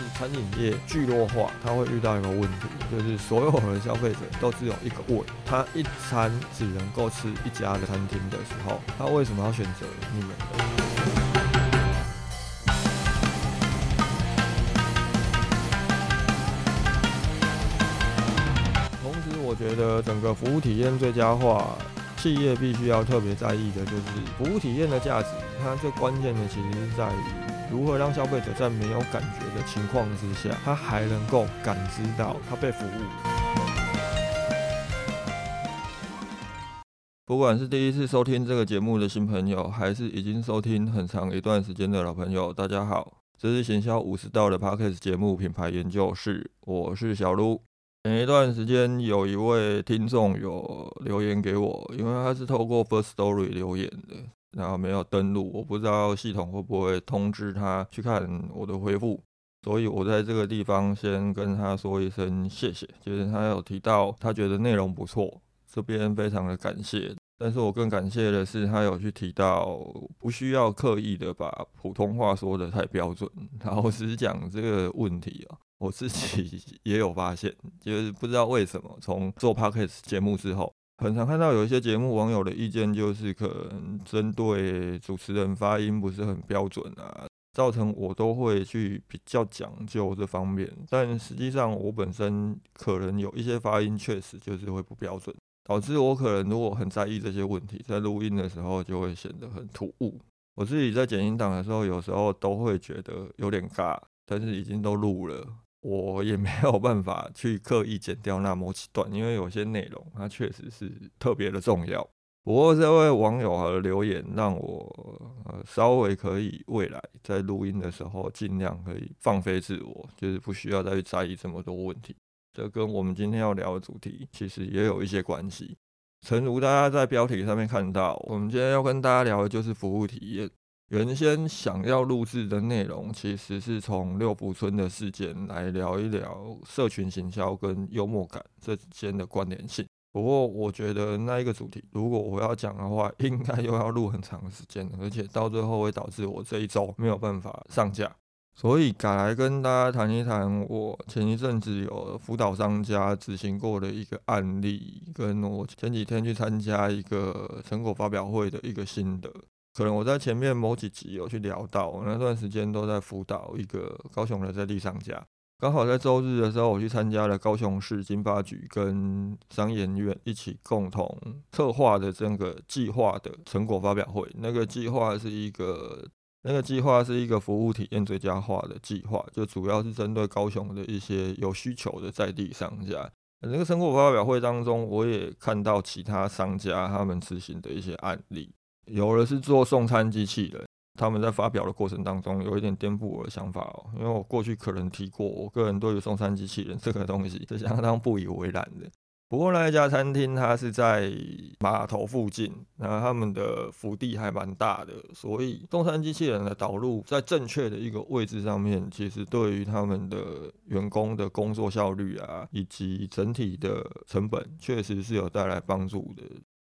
是餐饮业聚落化，它会遇到一个问题，就是所有的消费者都只有一个胃，他一餐只能够吃一家的餐厅的时候，他为什么要选择你们？同时，我觉得整个服务体验最佳化。企业必须要特别在意的就是服务体验的价值，它最关键的其实是在于如何让消费者在没有感觉的情况之下，他还能够感知到他被服务。不管是第一次收听这个节目的新朋友，还是已经收听很长一段时间的老朋友，大家好，这是行销五十道的 Podcast 节目品牌研究室，我是小卢。前一段时间，有一位听众有留言给我，因为他是透过 First Story 留言的，然后没有登录，我不知道系统会不会通知他去看我的回复，所以我在这个地方先跟他说一声谢谢。就是他有提到他觉得内容不错，这边非常的感谢。但是我更感谢的是，他有去提到不需要刻意的把普通话说的太标准。老实讲，这个问题啊。我自己 也有发现，就是不知道为什么，从做 podcast 节目之后，很常看到有一些节目网友的意见，就是可能针对主持人发音不是很标准啊，造成我都会去比较讲究这方面。但实际上，我本身可能有一些发音确实就是会不标准，导致我可能如果很在意这些问题，在录音的时候就会显得很突兀。我自己在剪音档的时候，有时候都会觉得有点尬，但是已经都录了。我也没有办法去刻意剪掉那某几段，因为有些内容它确实是特别的重要。不过这位网友的留言让我呃稍微可以未来在录音的时候尽量可以放飞自我，就是不需要再去在意这么多问题。这跟我们今天要聊的主题其实也有一些关系。诚如大家在标题上面看到，我们今天要跟大家聊的就是服务体验。原先想要录制的内容，其实是从六福村的事件来聊一聊社群行销跟幽默感这之间的关联性。不过，我觉得那一个主题，如果我要讲的话，应该又要录很长时间，而且到最后会导致我这一周没有办法上架。所以改来跟大家谈一谈，我前一阵子有辅导商家执行过的一个案例，跟我前几天去参加一个成果发表会的一个心得。可能我在前面某几集有去聊到，我那段时间都在辅导一个高雄的在地商家，刚好在周日的时候，我去参加了高雄市经发局跟商研院一起共同策划的这个计划的成果发表会。那个计划是一个，那个计划是一个服务体验最佳化的计划，就主要是针对高雄的一些有需求的在地商家。那个成果发表会当中，我也看到其他商家他们执行的一些案例。有的是做送餐机器人，他们在发表的过程当中有一点颠覆我的想法哦，因为我过去可能提过，我个人对于送餐机器人这个东西是相当不以为然的。不过那一家餐厅它是在码头附近，然后他们的福地还蛮大的，所以送餐机器人的导入在正确的一个位置上面，其实对于他们的员工的工作效率啊，以及整体的成本，确实是有带来帮助的。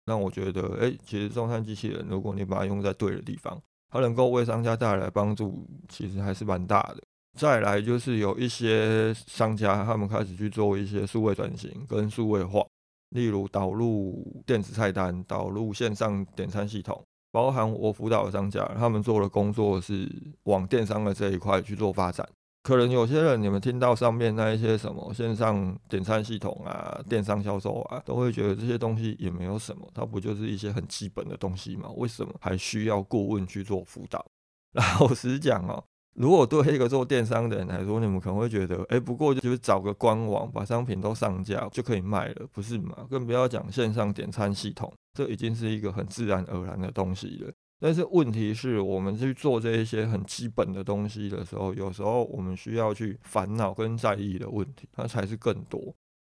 让我觉得，哎，其实中餐机器人，如果你把它用在对的地方，它能够为商家带来帮助，其实还是蛮大的。再来就是有一些商家，他们开始去做一些数位转型跟数位化，例如导入电子菜单、导入线上点餐系统，包含我辅导的商家，他们做的工作是往电商的这一块去做发展。可能有些人，你们听到上面那一些什么线上点餐系统啊、电商销售啊，都会觉得这些东西也没有什么，它不就是一些很基本的东西吗？为什么还需要顾问去做辅导？老实讲哦，如果对一个做电商的人来说，你们可能会觉得，哎，不过就是找个官网把商品都上架就可以卖了，不是吗？更不要讲线上点餐系统，这已经是一个很自然而然的东西了。但是问题是我们去做这一些很基本的东西的时候，有时候我们需要去烦恼跟在意的问题，它才是更多。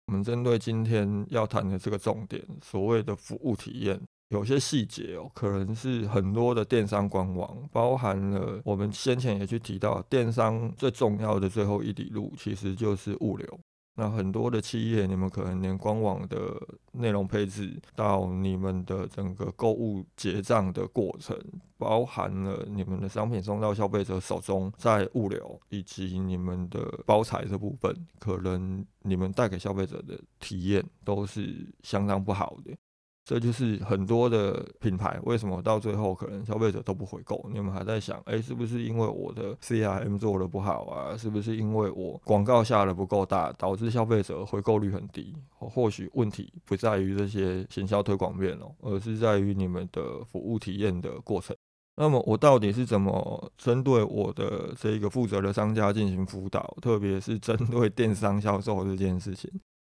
我们针对今天要谈的这个重点，所谓的服务体验，有些细节哦，可能是很多的电商官网，包含了我们先前也去提到，电商最重要的最后一里路，其实就是物流。那很多的企业，你们可能连官网的内容配置，到你们的整个购物结账的过程，包含了你们的商品送到消费者手中，在物流以及你们的包材这部分，可能你们带给消费者的体验都是相当不好的。这就是很多的品牌为什么到最后可能消费者都不回购？你们还在想，哎，是不是因为我的 CRM 做的不好啊？是不是因为我广告下的不够大，导致消费者回购率很低？或许问题不在于这些行销推广面哦，而是在于你们的服务体验的过程。那么我到底是怎么针对我的这个负责的商家进行辅导？特别是针对电商销售这件事情。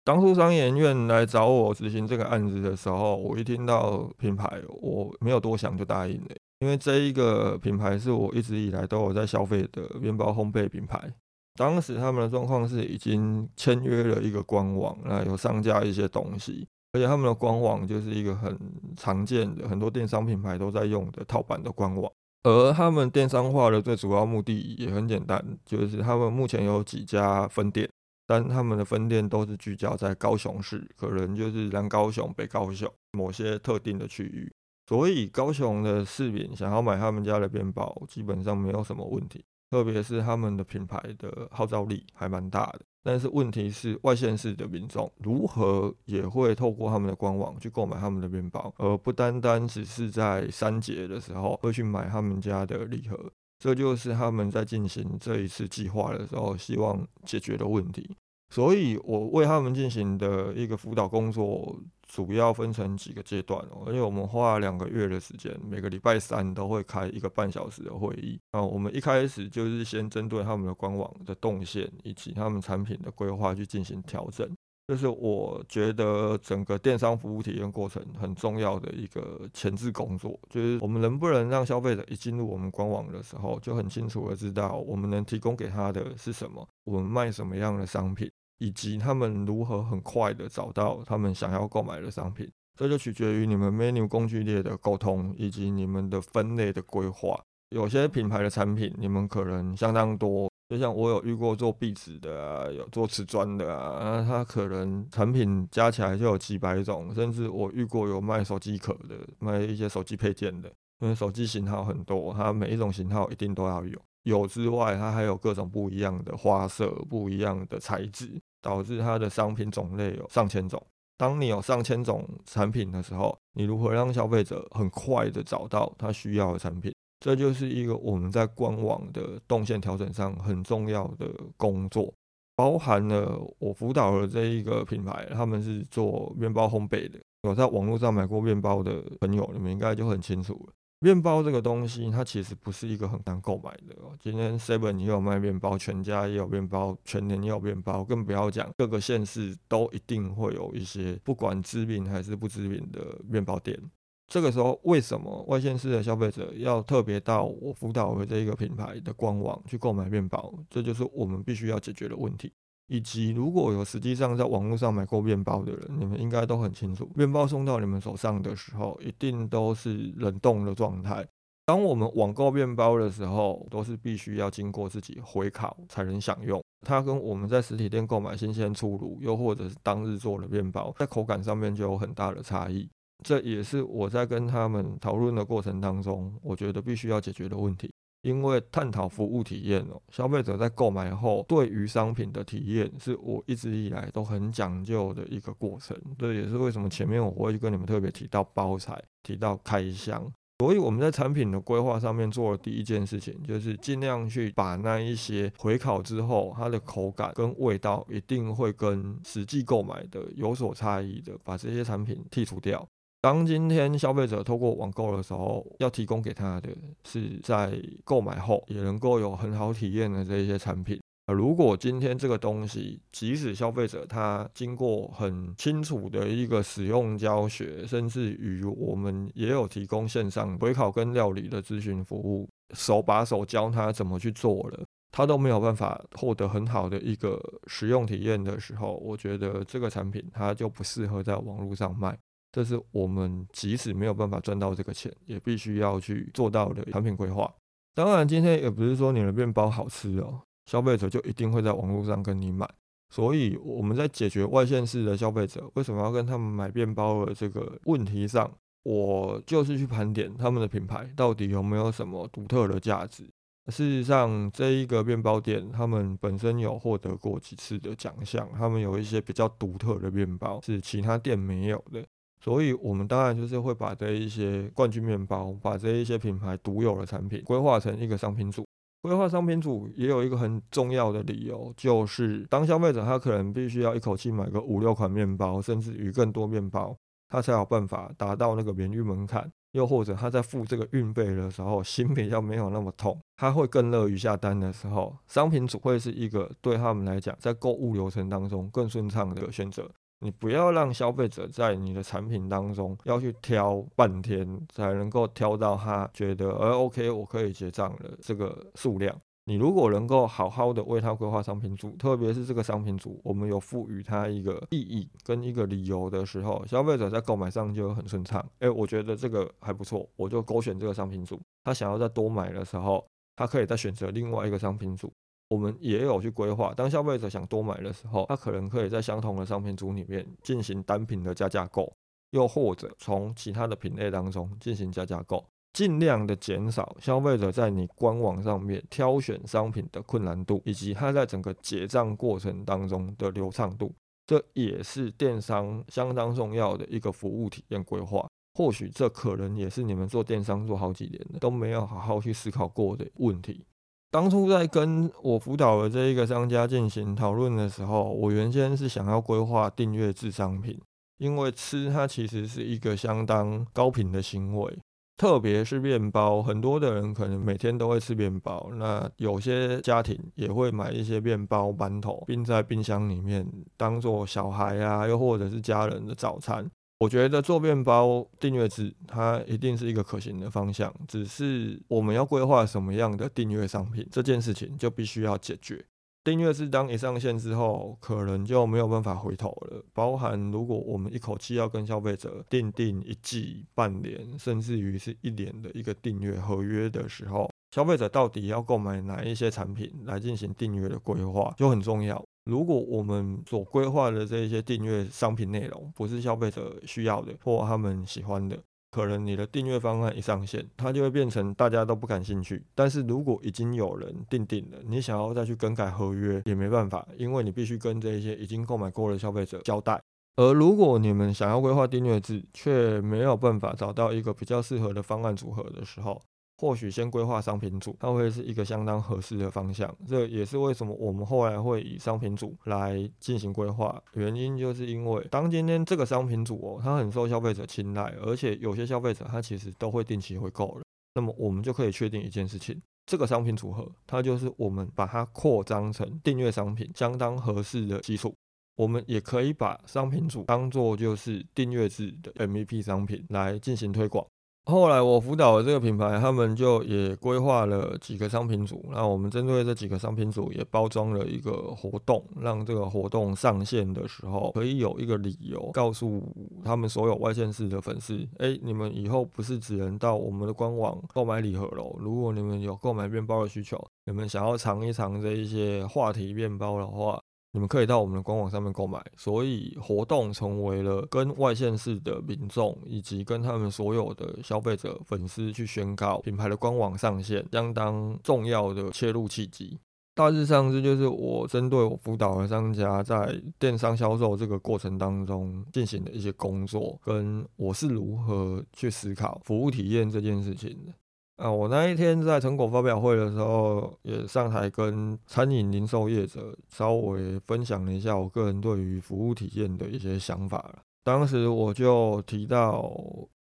当初商研院来找我执行这个案子的时候，我一听到品牌，我没有多想就答应了，因为这一个品牌是我一直以来都有在消费的面包烘焙品牌。当时他们的状况是已经签约了一个官网，那有上架一些东西，而且他们的官网就是一个很常见的，很多电商品牌都在用的套版的官网。而他们电商化的最主要目的也很简单，就是他们目前有几家分店。但他们的分店都是聚焦在高雄市，可能就是南高雄、北高雄某些特定的区域，所以高雄的市民想要买他们家的面包，基本上没有什么问题。特别是他们的品牌的号召力还蛮大的。但是问题是，外县市的民众如何也会透过他们的官网去购买他们的面包，而不单单只是在三节的时候会去买他们家的礼盒。这就是他们在进行这一次计划的时候希望解决的问题，所以我为他们进行的一个辅导工作，主要分成几个阶段哦，而且我们花了两个月的时间，每个礼拜三都会开一个半小时的会议啊。我们一开始就是先针对他们的官网的动线以及他们产品的规划去进行调整。就是我觉得整个电商服务体验过程很重要的一个前置工作，就是我们能不能让消费者一进入我们官网的时候，就很清楚的知道我们能提供给他的是什么，我们卖什么样的商品，以及他们如何很快的找到他们想要购买的商品。这就取决于你们 menu 工具列的沟通，以及你们的分类的规划。有些品牌的产品，你们可能相当多。就像我有遇过做壁纸的啊，有做瓷砖的啊，那他可能产品加起来就有几百种，甚至我遇过有卖手机壳的，卖一些手机配件的，因为手机型号很多，它每一种型号一定都要有。有之外，它还有各种不一样的花色、不一样的材质，导致它的商品种类有上千种。当你有上千种产品的时候，你如何让消费者很快的找到他需要的产品？这就是一个我们在官网的动线调整上很重要的工作，包含了我辅导的这一个品牌，他们是做面包烘焙的。有在网络上买过面包的朋友，你们应该就很清楚了。面包这个东西，它其实不是一个很难购买的。今天 Seven 也有卖面包，全家也有面包，全年也有面包，更不要讲各个县市都一定会有一些不管知名还是不知名的面包店。这个时候，为什么外县市的消费者要特别到我辅导的这一个品牌的官网去购买面包？这就是我们必须要解决的问题。以及如果有实际上在网络上买过面包的人，你们应该都很清楚，面包送到你们手上的时候，一定都是冷冻的状态。当我们网购面包的时候，都是必须要经过自己回烤才能享用。它跟我们在实体店购买新鲜出炉，又或者是当日做的面包，在口感上面就有很大的差异。这也是我在跟他们讨论的过程当中，我觉得必须要解决的问题。因为探讨服务体验哦，消费者在购买后对于商品的体验，是我一直以来都很讲究的一个过程。这也是为什么前面我会跟你们特别提到包材，提到开箱。所以我们在产品的规划上面做的第一件事情，就是尽量去把那一些回烤之后它的口感跟味道一定会跟实际购买的有所差异的，把这些产品剔除掉。当今天消费者透过网购的时候，要提供给他的是在购买后也能够有很好体验的这一些产品。如果今天这个东西，即使消费者他经过很清楚的一个使用教学，甚至于我们也有提供线上回烤跟料理的咨询服务，手把手教他怎么去做了，他都没有办法获得很好的一个使用体验的时候，我觉得这个产品它就不适合在网络上卖。这是我们即使没有办法赚到这个钱，也必须要去做到的产品规划。当然，今天也不是说你的面包好吃哦，消费者就一定会在网络上跟你买。所以我们在解决外县市的消费者为什么要跟他们买面包的这个问题上，我就是去盘点他们的品牌到底有没有什么独特的价值。事实上，这一个面包店他们本身有获得过几次的奖项，他们有一些比较独特的面包是其他店没有的。所以，我们当然就是会把这一些冠军面包，把这一些品牌独有的产品规划成一个商品组。规划商品组也有一个很重要的理由，就是当消费者他可能必须要一口气买个五六款面包，甚至于更多面包，他才有办法达到那个免运门槛。又或者他在付这个运费的时候，心比较没有那么痛，他会更乐于下单的时候，商品组会是一个对他们来讲，在购物流程当中更顺畅的选择。你不要让消费者在你的产品当中要去挑半天，才能够挑到他觉得，呃，OK，我可以结账了这个数量。你如果能够好好的为他规划商品组，特别是这个商品组，我们有赋予他一个意义跟一个理由的时候，消费者在购买上就很顺畅。哎，我觉得这个还不错，我就勾选这个商品组。他想要再多买的时候，他可以再选择另外一个商品组。我们也有去规划，当消费者想多买的时候，他可能可以在相同的商品组里面进行单品的加价购，又或者从其他的品类当中进行加价购，尽量的减少消费者在你官网上面挑选商品的困难度，以及他在整个结账过程当中的流畅度。这也是电商相当重要的一个服务体验规划。或许这可能也是你们做电商做好几年都没有好好去思考过的问题。当初在跟我辅导的这一个商家进行讨论的时候，我原先是想要规划订阅制商品，因为吃它其实是一个相当高频的行为，特别是面包，很多的人可能每天都会吃面包，那有些家庭也会买一些面包馒头，并在冰箱里面，当做小孩啊，又或者是家人的早餐。我觉得做面包订阅制，它一定是一个可行的方向。只是我们要规划什么样的订阅商品，这件事情就必须要解决。订阅制当一上线之后，可能就没有办法回头了。包含如果我们一口气要跟消费者订订一季、半年，甚至于是一年的一个订阅合约的时候，消费者到底要购买哪一些产品来进行订阅的规划，就很重要。如果我们所规划的这些订阅商品内容不是消费者需要的或他们喜欢的，可能你的订阅方案一上线，它就会变成大家都不感兴趣。但是如果已经有人订订了，你想要再去更改合约也没办法，因为你必须跟这些已经购买过的消费者交代。而如果你们想要规划订阅制，却没有办法找到一个比较适合的方案组合的时候，或许先规划商品组，它会是一个相当合适的方向。这也是为什么我们后来会以商品组来进行规划，原因就是因为当今天这个商品组哦，它很受消费者青睐，而且有些消费者他其实都会定期回购了。那么我们就可以确定一件事情，这个商品组合它就是我们把它扩张成订阅商品相当合适的基础。我们也可以把商品组当做就是订阅制的 MVP 商品来进行推广。后来我辅导的这个品牌，他们就也规划了几个商品组，那我们针对这几个商品组也包装了一个活动，让这个活动上线的时候可以有一个理由告诉他们所有外线市的粉丝，哎，你们以后不是只能到我们的官网购买礼盒喽，如果你们有购买面包的需求，你们想要尝一尝这一些话题面包的话。你们可以到我们的官网上面购买，所以活动成为了跟外县市的民众以及跟他们所有的消费者粉丝去宣告品牌的官网上线相当重要的切入契机。大致上，这就是我针对我辅导的商家在电商销售这个过程当中进行的一些工作，跟我是如何去思考服务体验这件事情的。啊，我那一天在成果发表会的时候，也上台跟餐饮零售业者稍微分享了一下我个人对于服务体验的一些想法了。当时我就提到，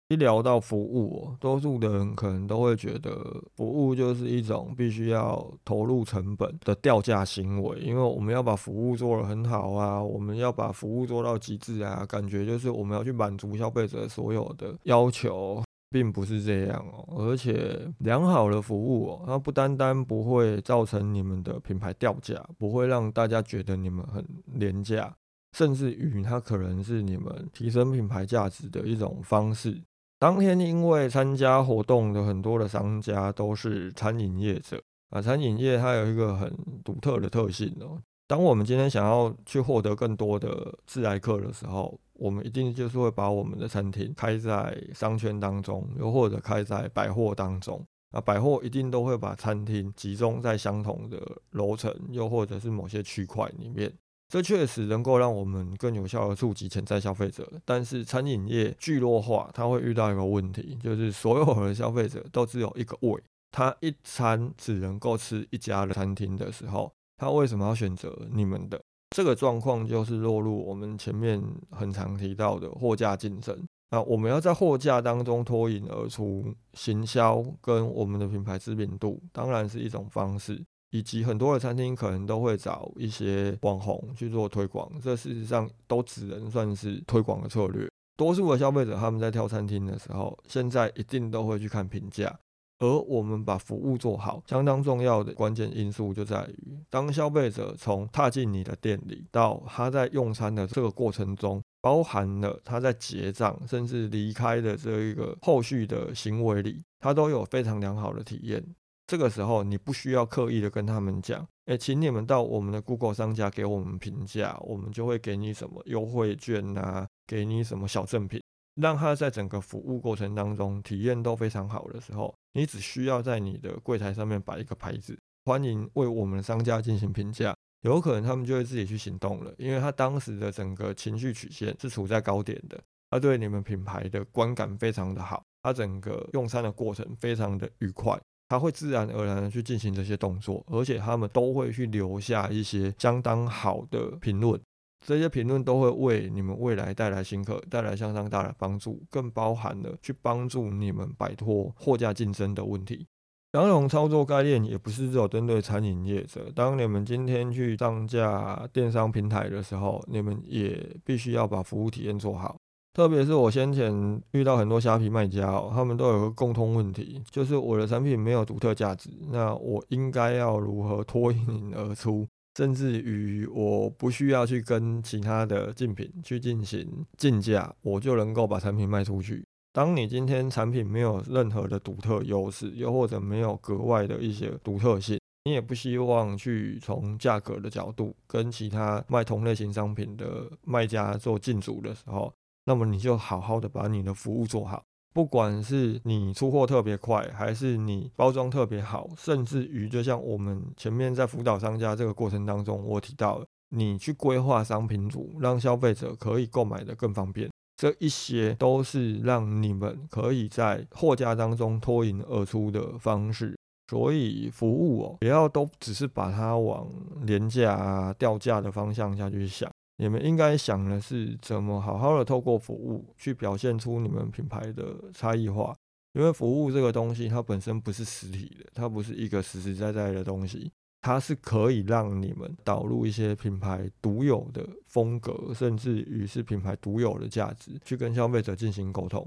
一聊到服务，多数的人可能都会觉得服务就是一种必须要投入成本的掉价行为，因为我们要把服务做得很好啊，我们要把服务做到极致啊，感觉就是我们要去满足消费者所有的要求。并不是这样哦，而且良好的服务哦，它不单单不会造成你们的品牌掉价，不会让大家觉得你们很廉价，甚至于它可能是你们提升品牌价值的一种方式。当天因为参加活动的很多的商家都是餐饮业者啊，餐饮业它有一个很独特的特性哦，当我们今天想要去获得更多的自来客的时候，我们一定就是会把我们的餐厅开在商圈当中，又或者开在百货当中。啊，百货一定都会把餐厅集中在相同的楼层，又或者是某些区块里面。这确实能够让我们更有效的触及潜在消费者。但是餐饮业聚落化，它会遇到一个问题，就是所有的消费者都只有一个胃，他一餐只能够吃一家的餐厅的时候，他为什么要选择你们的？这个状况就是落入我们前面很常提到的货架竞争。那我们要在货架当中脱颖而出，行销跟我们的品牌知名度，当然是一种方式。以及很多的餐厅可能都会找一些网红去做推广，这事实上都只能算是推广的策略。多数的消费者他们在挑餐厅的时候，现在一定都会去看评价。而我们把服务做好，相当重要的关键因素就在于，当消费者从踏进你的店里到他在用餐的这个过程中，包含了他在结账甚至离开的这一个后续的行为里，他都有非常良好的体验。这个时候，你不需要刻意的跟他们讲，哎，请你们到我们的 Google 商家给我们评价，我们就会给你什么优惠券啊，给你什么小赠品，让他在整个服务过程当中体验都非常好的时候，你只需要在你的柜台上面摆一个牌子，欢迎为我们商家进行评价，有可能他们就会自己去行动了，因为他当时的整个情绪曲线是处在高点的，他对你们品牌的观感非常的好，他整个用餐的过程非常的愉快。他会自然而然的去进行这些动作，而且他们都会去留下一些相当好的评论，这些评论都会为你们未来带来新客，带来相当大的帮助，更包含了去帮助你们摆脱货架竞争的问题。两种操作概念也不是只有针对餐饮业者，当你们今天去上架电商平台的时候，你们也必须要把服务体验做好。特别是我先前遇到很多虾皮卖家哦，他们都有个共通问题，就是我的产品没有独特价值，那我应该要如何脱颖而出，甚至于我不需要去跟其他的竞品去进行竞价，我就能够把产品卖出去。当你今天产品没有任何的独特优势，又或者没有格外的一些独特性，你也不希望去从价格的角度跟其他卖同类型商品的卖家做竞逐的时候。那么你就好好的把你的服务做好，不管是你出货特别快，还是你包装特别好，甚至于就像我们前面在辅导商家这个过程当中，我提到了你去规划商品组，让消费者可以购买的更方便，这一些都是让你们可以在货架当中脱颖而出的方式。所以服务哦，不要都只是把它往廉价啊、掉价的方向下去想。你们应该想的是怎么好好的透过服务去表现出你们品牌的差异化，因为服务这个东西它本身不是实体的，它不是一个实实在在的东西，它是可以让你们导入一些品牌独有的风格，甚至于是品牌独有的价值，去跟消费者进行沟通。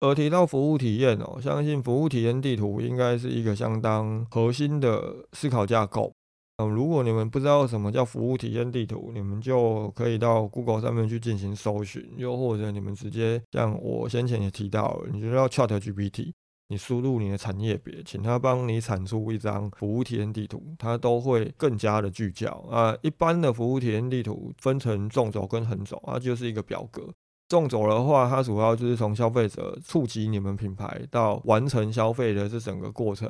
而提到服务体验哦，相信服务体验地图应该是一个相当核心的思考架构。嗯如果你们不知道什么叫服务体验地图，你们就可以到 Google 上面去进行搜寻，又或者你们直接像我先前也提到，你就要 Chat GPT，你输入你的产业别，请他帮你产出一张服务体验地图，它都会更加的聚焦啊。一般的服务体验地图分成纵轴跟横轴，它就是一个表格。纵轴的话，它主要就是从消费者触及你们品牌到完成消费的这整个过程。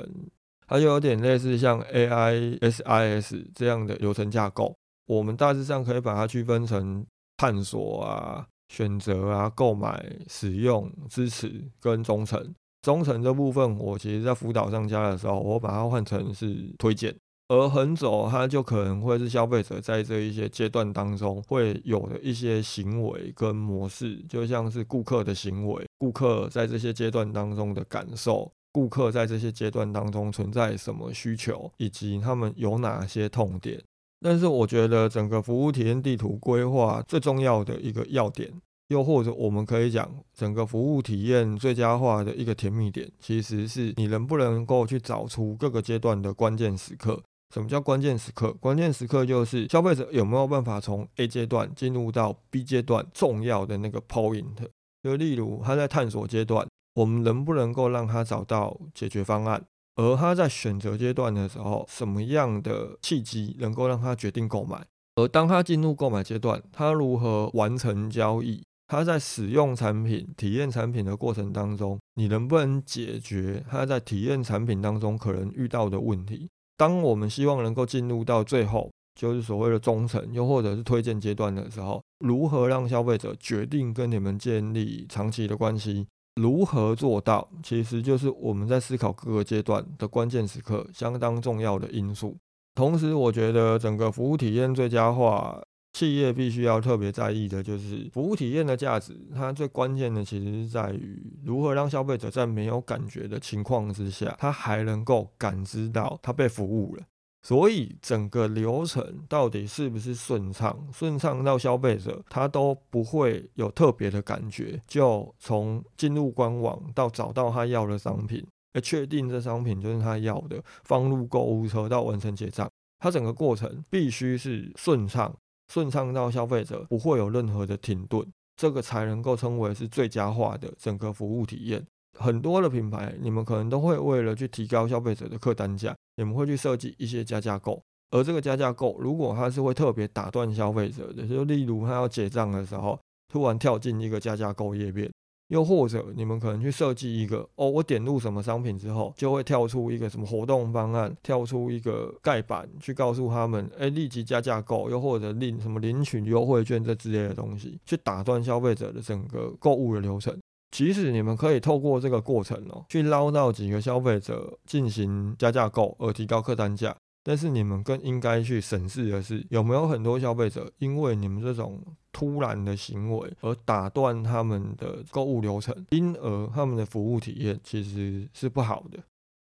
它就有点类似像 AISIS 这样的流程架构，我们大致上可以把它区分成探索啊、选择啊、购买、使用、支持跟忠诚。忠诚这部分，我其实在辅导上家的时候，我把它换成是推荐。而横轴它就可能会是消费者在这一些阶段当中会有的一些行为跟模式，就像是顾客的行为，顾客在这些阶段当中的感受。顾客在这些阶段当中存在什么需求，以及他们有哪些痛点？但是我觉得整个服务体验地图规划最重要的一个要点，又或者我们可以讲整个服务体验最佳化的一个甜蜜点，其实是你能不能够去找出各个阶段的关键时刻。什么叫关键时刻？关键时刻就是消费者有没有办法从 A 阶段进入到 B 阶段重要的那个 point。就例如他在探索阶段。我们能不能够让他找到解决方案？而他在选择阶段的时候，什么样的契机能够让他决定购买？而当他进入购买阶段，他如何完成交易？他在使用产品、体验产品的过程当中，你能不能解决他在体验产品当中可能遇到的问题？当我们希望能够进入到最后，就是所谓的忠诚，又或者是推荐阶段的时候，如何让消费者决定跟你们建立长期的关系？如何做到？其实就是我们在思考各个阶段的关键时刻，相当重要的因素。同时，我觉得整个服务体验最佳化，企业必须要特别在意的就是服务体验的价值。它最关键的其实是在于如何让消费者在没有感觉的情况之下，他还能够感知到他被服务了。所以整个流程到底是不是顺畅？顺畅到消费者他都不会有特别的感觉，就从进入官网到找到他要的商品，而确定这商品就是他要的，放入购物车到完成结账，它整个过程必须是顺畅，顺畅到消费者不会有任何的停顿，这个才能够称为是最佳化的整个服务体验。很多的品牌，你们可能都会为了去提高消费者的客单价，你们会去设计一些加价购。而这个加价购，如果它是会特别打断消费者的，就例如他要结账的时候，突然跳进一个加价购页面，又或者你们可能去设计一个，哦，我点入什么商品之后，就会跳出一个什么活动方案，跳出一个盖板，去告诉他们，哎，立即加价购，又或者领什么领取优惠券这之类的东西，去打断消费者的整个购物的流程。即使你们可以透过这个过程哦，去捞到几个消费者进行加价购而提高客单价，但是你们更应该去审视的是，有没有很多消费者因为你们这种突然的行为而打断他们的购物流程，因而他们的服务体验其实是不好的。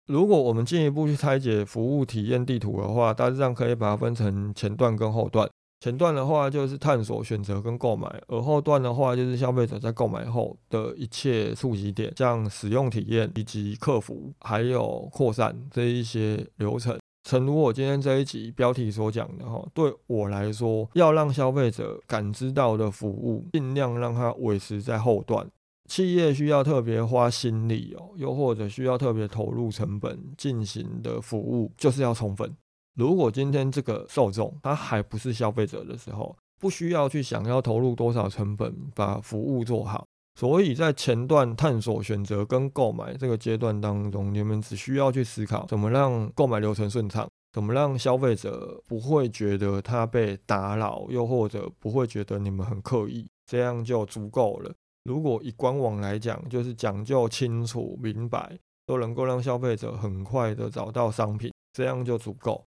如果我们进一步去拆解服务体验地图的话，大致上可以把它分成前段跟后段。前段的话就是探索、选择跟购买，而后段的话就是消费者在购买后的一切触及点，像使用体验以及客服，还有扩散这一些流程。诚如我今天这一集标题所讲的哈，对我来说，要让消费者感知到的服务，尽量让它维持在后段。企业需要特别花心力哦，又或者需要特别投入成本进行的服务，就是要充分。如果今天这个受众他还不是消费者的时候，不需要去想要投入多少成本把服务做好。所以在前段探索、选择跟购买这个阶段当中，你们只需要去思考怎么让购买流程顺畅，怎么让消费者不会觉得他被打扰，又或者不会觉得你们很刻意，这样就足够了。如果以官网来讲，就是讲究清楚明白，都能够让消费者很快的找到商品，这样就足够。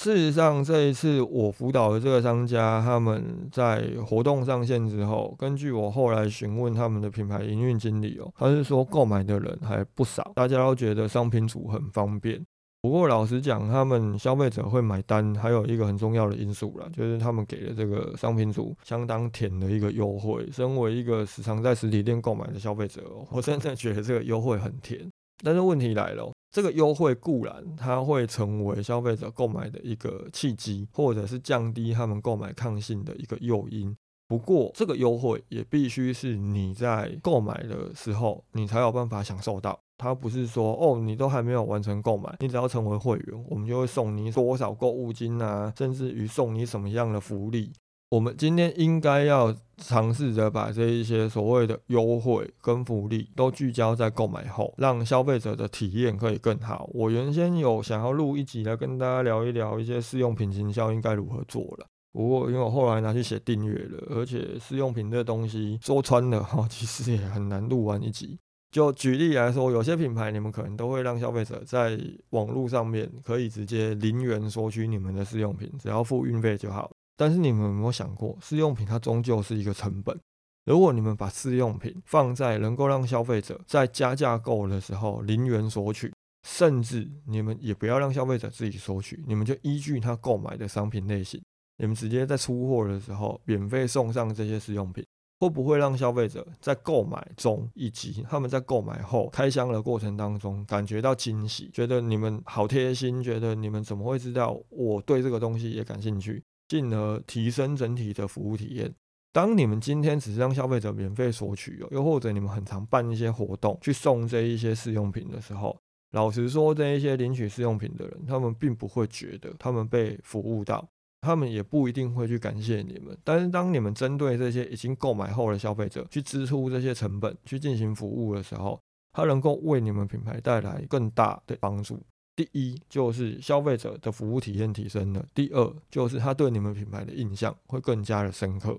事实上，这一次我辅导的这个商家，他们在活动上线之后，根据我后来询问他们的品牌营运经理哦，他是说购买的人还不少，大家都觉得商品组很方便。不过老实讲，他们消费者会买单，还有一个很重要的因素啦，就是他们给的这个商品组相当甜的一个优惠。身为一个时常在实体店购买的消费者，我真的觉得这个优惠很甜。但是问题来了。这个优惠固然它会成为消费者购买的一个契机，或者是降低他们购买抗性的一个诱因。不过，这个优惠也必须是你在购买的时候，你才有办法享受到。它不是说哦，你都还没有完成购买，你只要成为会员，我们就会送你多少购物金啊，甚至于送你什么样的福利。我们今天应该要尝试着把这一些所谓的优惠跟福利都聚焦在购买后，让消费者的体验可以更好。我原先有想要录一集来跟大家聊一聊一些试用品行销应该如何做了，不过因为我后来拿去写订阅了，而且试用品这东西说穿了哈，其实也很难录完一集。就举例来说，有些品牌你们可能都会让消费者在网络上面可以直接零元索取你们的试用品，只要付运费就好。但是你们有没有想过，试用品它终究是一个成本。如果你们把试用品放在能够让消费者在加价购的时候零元索取，甚至你们也不要让消费者自己索取，你们就依据他购买的商品类型，你们直接在出货的时候免费送上这些试用品，会不会让消费者在购买中以及他们在购买后开箱的过程当中感觉到惊喜，觉得你们好贴心，觉得你们怎么会知道我对这个东西也感兴趣？进而提升整体的服务体验。当你们今天只是让消费者免费索取，又或者你们很常办一些活动去送这一些试用品的时候，老实说，这一些领取试用品的人，他们并不会觉得他们被服务到。他们也不一定会去感谢你们。但是当你们针对这些已经购买后的消费者去支出这些成本去进行服务的时候，它能够为你们品牌带来更大的帮助。第一就是消费者的服务体验提升了，第二就是他对你们品牌的印象会更加的深刻。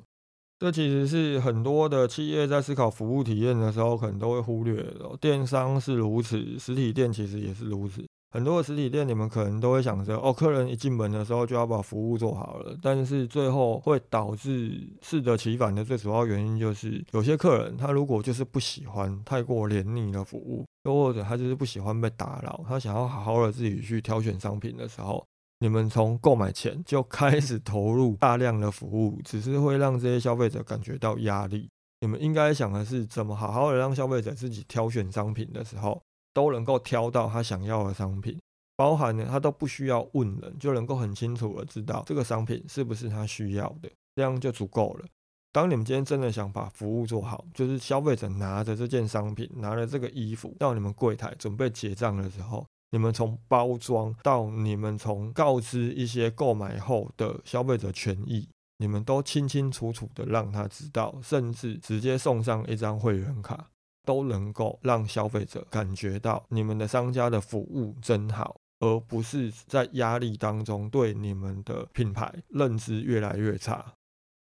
这其实是很多的企业在思考服务体验的时候，可能都会忽略的。电商是如此，实体店其实也是如此。很多的实体店，你们可能都会想着，哦，客人一进门的时候就要把服务做好了。但是最后会导致适得其反的最主要原因，就是有些客人他如果就是不喜欢太过黏腻的服务，又或者他就是不喜欢被打扰，他想要好好的自己去挑选商品的时候，你们从购买前就开始投入大量的服务，只是会让这些消费者感觉到压力。你们应该想的是，怎么好好的让消费者自己挑选商品的时候。都能够挑到他想要的商品，包含呢，他都不需要问人，就能够很清楚的知道这个商品是不是他需要的，这样就足够了。当你们今天真的想把服务做好，就是消费者拿着这件商品，拿着这个衣服到你们柜台准备结账的时候，你们从包装到你们从告知一些购买后的消费者权益，你们都清清楚楚的让他知道，甚至直接送上一张会员卡。都能够让消费者感觉到你们的商家的服务真好，而不是在压力当中对你们的品牌认知越来越差。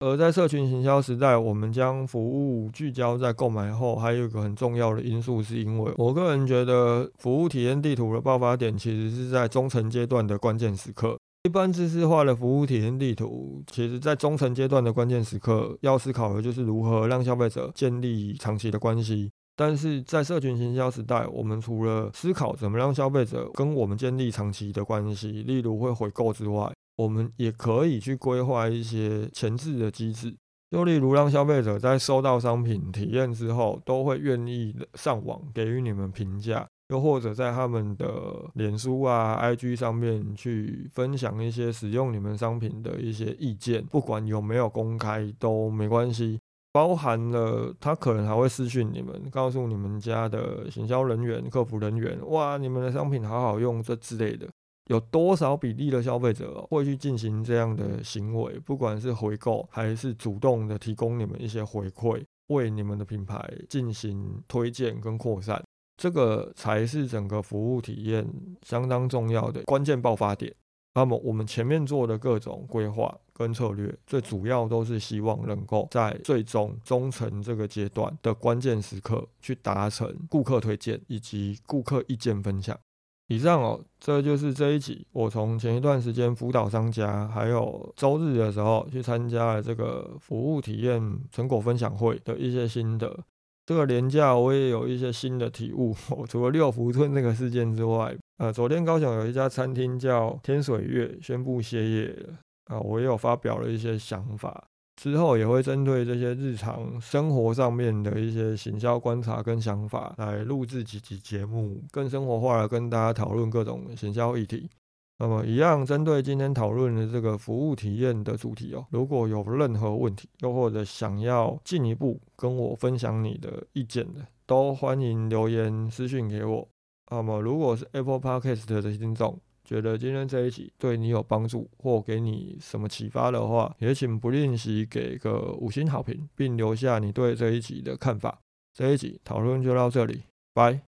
而在社群行销时代，我们将服务聚焦在购买后，还有一个很重要的因素，是因为我个人觉得服务体验地图的爆发点其实是在中层阶段的关键时刻。一般知识化的服务体验地图，其实在中层阶段的关键时刻，要思考的就是如何让消费者建立长期的关系。但是在社群行销时代，我们除了思考怎么让消费者跟我们建立长期的关系，例如会回购之外，我们也可以去规划一些前置的机制，就例如让消费者在收到商品体验之后，都会愿意上网给予你们评价，又或者在他们的脸书啊、IG 上面去分享一些使用你们商品的一些意见，不管有没有公开都没关系。包含了他可能还会私讯你们，告诉你们家的行销人员、客服人员，哇，你们的商品好好用，这之类的。有多少比例的消费者会去进行这样的行为？不管是回购还是主动的提供你们一些回馈，为你们的品牌进行推荐跟扩散，这个才是整个服务体验相当重要的关键爆发点。那么我们前面做的各种规划跟策略，最主要都是希望能够在最终忠诚这个阶段的关键时刻，去达成顾客推荐以及顾客意见分享。以上哦，这就是这一集我从前一段时间辅导商家，还有周日的时候去参加了这个服务体验成果分享会的一些心得。这个廉价我也有一些新的体悟，除了六福村那个事件之外。呃，昨天高雄有一家餐厅叫天水月宣布歇业了啊，我也有发表了一些想法，之后也会针对这些日常生活上面的一些行销观察跟想法来录制几集节目，更生活化的跟大家讨论各种行销议题。那么，一样针对今天讨论的这个服务体验的主题哦，如果有任何问题，又或者想要进一步跟我分享你的意见的，都欢迎留言私讯给我。那么，如果是 Apple Podcast 的听众，觉得今天这一集对你有帮助或给你什么启发的话，也请不吝惜给个五星好评，并留下你对这一集的看法。这一集讨论就到这里，拜。